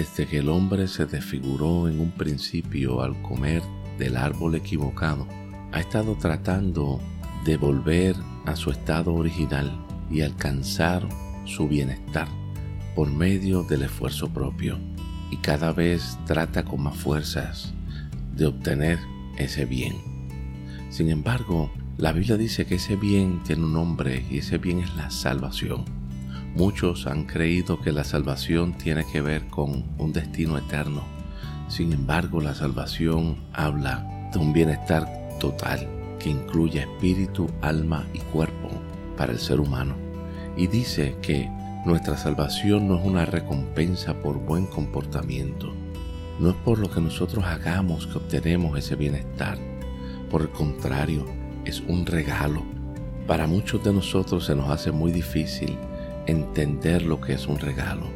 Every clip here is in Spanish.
Desde que el hombre se desfiguró en un principio al comer del árbol equivocado, ha estado tratando de volver a su estado original y alcanzar su bienestar por medio del esfuerzo propio y cada vez trata con más fuerzas de obtener ese bien. Sin embargo, la Biblia dice que ese bien tiene un nombre y ese bien es la salvación. Muchos han creído que la salvación tiene que ver con un destino eterno. Sin embargo, la salvación habla de un bienestar total que incluye espíritu, alma y cuerpo para el ser humano. Y dice que nuestra salvación no es una recompensa por buen comportamiento. No es por lo que nosotros hagamos que obtenemos ese bienestar. Por el contrario, es un regalo. Para muchos de nosotros se nos hace muy difícil entender lo que es un regalo.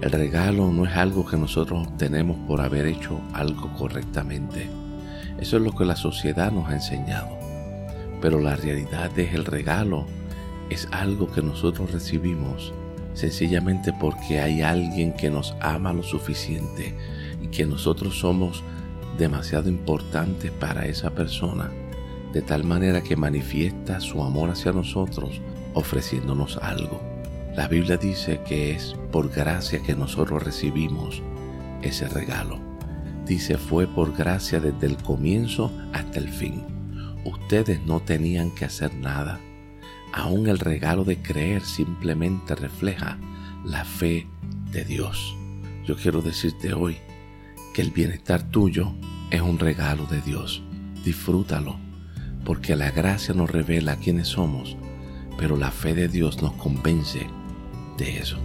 El regalo no es algo que nosotros obtenemos por haber hecho algo correctamente. Eso es lo que la sociedad nos ha enseñado. Pero la realidad es el regalo. Es algo que nosotros recibimos sencillamente porque hay alguien que nos ama lo suficiente y que nosotros somos demasiado importantes para esa persona, de tal manera que manifiesta su amor hacia nosotros ofreciéndonos algo. La Biblia dice que es por gracia que nosotros recibimos ese regalo. Dice, fue por gracia desde el comienzo hasta el fin. Ustedes no tenían que hacer nada aún el regalo de creer simplemente refleja la fe de Dios. Yo quiero decirte hoy que el bienestar tuyo es un regalo de Dios. Disfrútalo, porque la gracia nos revela quiénes somos, pero la fe de Dios nos convence de eso.